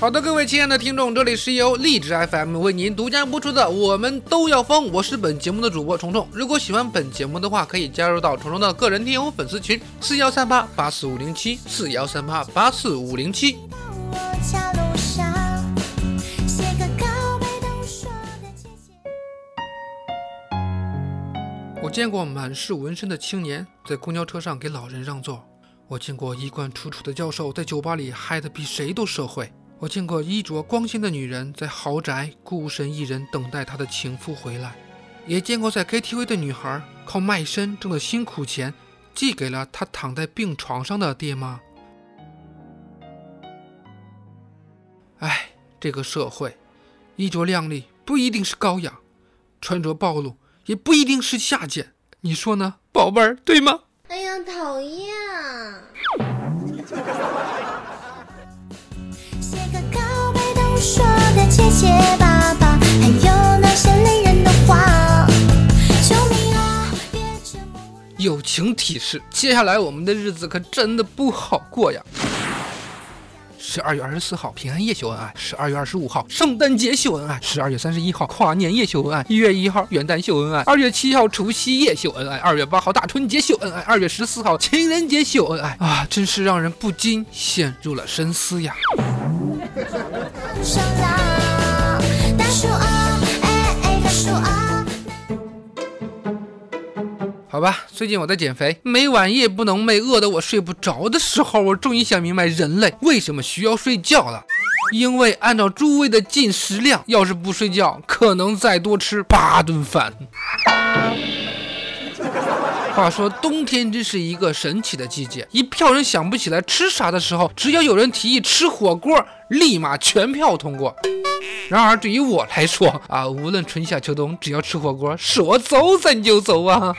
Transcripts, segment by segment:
好的，各位亲爱的听众，这里是由荔枝 FM 为您独家播出的《我们都要疯》，我是本节目的主播虫虫。如果喜欢本节目的话，可以加入到虫虫的个人听友粉丝群：四幺三八八四五零七，四幺三八八四五零七。我见过满是纹身的青年在公交车上给老人让座，我见过衣冠楚楚的教授在酒吧里嗨得比谁都社会。我见过衣着光鲜的女人在豪宅孤身一人等待她的情夫回来，也见过在 KTV 的女孩靠卖身挣的辛苦钱寄给了她躺在病床上的爹妈。哎，这个社会，衣着靓丽不一定是高雅，穿着暴露也不一定是下贱，你说呢，宝贝儿，对吗？哎呀，讨厌！的结结巴巴，还有那些累人的话。救命啊！别折磨。友情提示：接下来我们的日子可真的不好过呀。十二月二十四号平安夜秀恩爱，十二月二十五号圣诞节秀恩爱，十二月三十一号跨年夜秀恩爱，一月一号元旦秀恩爱，二月七号除夕夜秀恩爱，二月八号大春节秀恩爱，二月十四号情人节秀恩爱啊！真是让人不禁陷入了深思呀。好吧，最近我在减肥，每晚夜不能寐，饿得我睡不着的时候，我终于想明白人类为什么需要睡觉了。因为按照诸位的进食量，要是不睡觉，可能再多吃八顿饭。话说冬天真是一个神奇的季节，一票人想不起来吃啥的时候，只要有人提议吃火锅，立马全票通过。然而对于我来说啊，无论春夏秋冬，只要吃火锅，说走咱就走啊。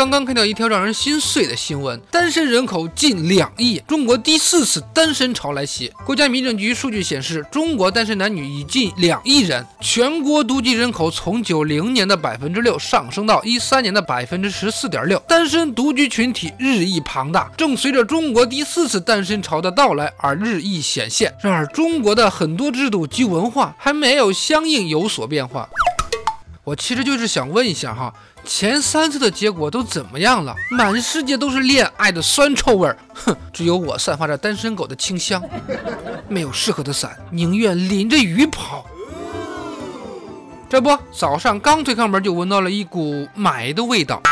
刚刚看到一条让人心碎的新闻：单身人口近两亿，中国第四次单身潮来袭。国家民政局数据显示，中国单身男女已近两亿人，全国独居人口从九零年的百分之六上升到一三年的百分之十四点六，单身独居群体日益庞大，正随着中国第四次单身潮的到来而日益显现。然而，中国的很多制度及文化还没有相应有所变化。我其实就是想问一下哈。前三次的结果都怎么样了？满世界都是恋爱的酸臭味儿，哼，只有我散发着单身狗的清香。没有适合的伞，宁愿淋着雨跑。这不，早上刚推开门就闻到了一股霾的味道。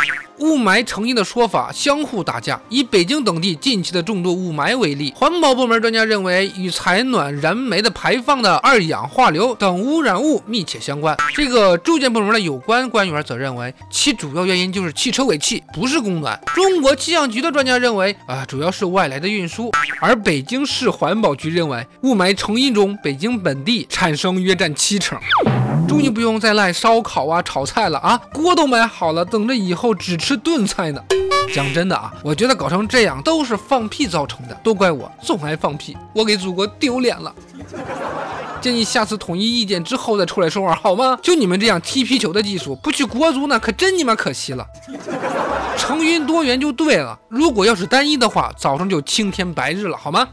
雾霾成因的说法相互打架。以北京等地近期的重度雾霾为例，环保部门专家认为与采暖燃煤的排放的二氧化硫等污染物密切相关。这个住建部门的有关官员则认为，其主要原因就是汽车尾气，不是供暖。中国气象局的专家认为，啊，主要是外来的运输。而北京市环保局认为，雾霾成因中，北京本地产生约占七成。终于不用再赖烧烤啊、炒菜了啊，锅都买好了，等着以后只吃炖菜呢。讲真的啊，我觉得搞成这样都是放屁造成的，都怪我总爱放屁，我给祖国丢脸了。建议下次统一意见之后再出来说话好吗？就你们这样踢皮球的技术，不去国足那可真你妈可惜了。成云多元就对了，如果要是单一的话，早上就青天白日了好吗？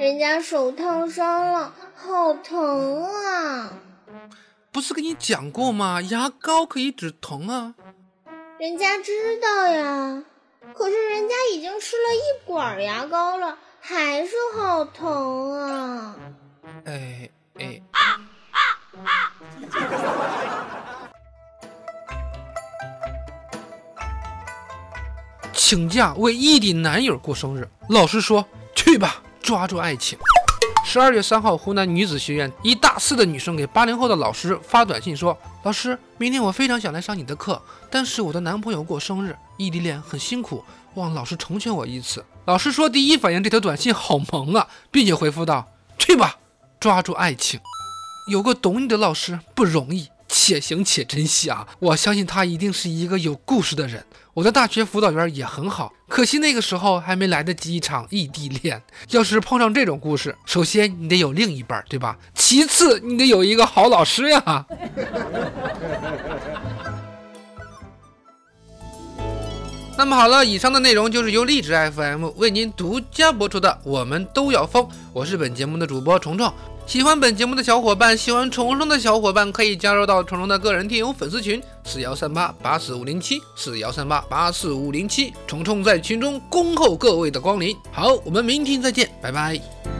人家手烫伤了，好疼啊！不是跟你讲过吗？牙膏可以止疼啊。人家知道呀，可是人家已经吃了一管牙膏了，还是好疼啊！哎哎。请假为异地男友过生日，老师说去吧。抓住爱情。十二月三号，湖南女子学院一大四的女生给八零后的老师发短信说：“老师，明天我非常想来上你的课，但是我的男朋友过生日，异地恋很辛苦，望老师成全我一次。”老师说第一反应这条短信好萌啊，并且回复道：“去吧，抓住爱情。”有个懂你的老师不容易，且行且珍惜啊！我相信他一定是一个有故事的人。我的大学辅导员也很好，可惜那个时候还没来得及一场异地恋。要是碰上这种故事，首先你得有另一半，对吧？其次你得有一个好老师呀。那么好了，以上的内容就是由荔枝 FM 为您独家播出的《我们都要疯》，我是本节目的主播虫虫。喜欢本节目的小伙伴，喜欢虫虫的小伙伴可以加入到虫虫的个人电友粉丝群四幺三八八四五零七四幺三八八四五零七，虫虫在群中恭候各位的光临。好，我们明天再见，拜拜。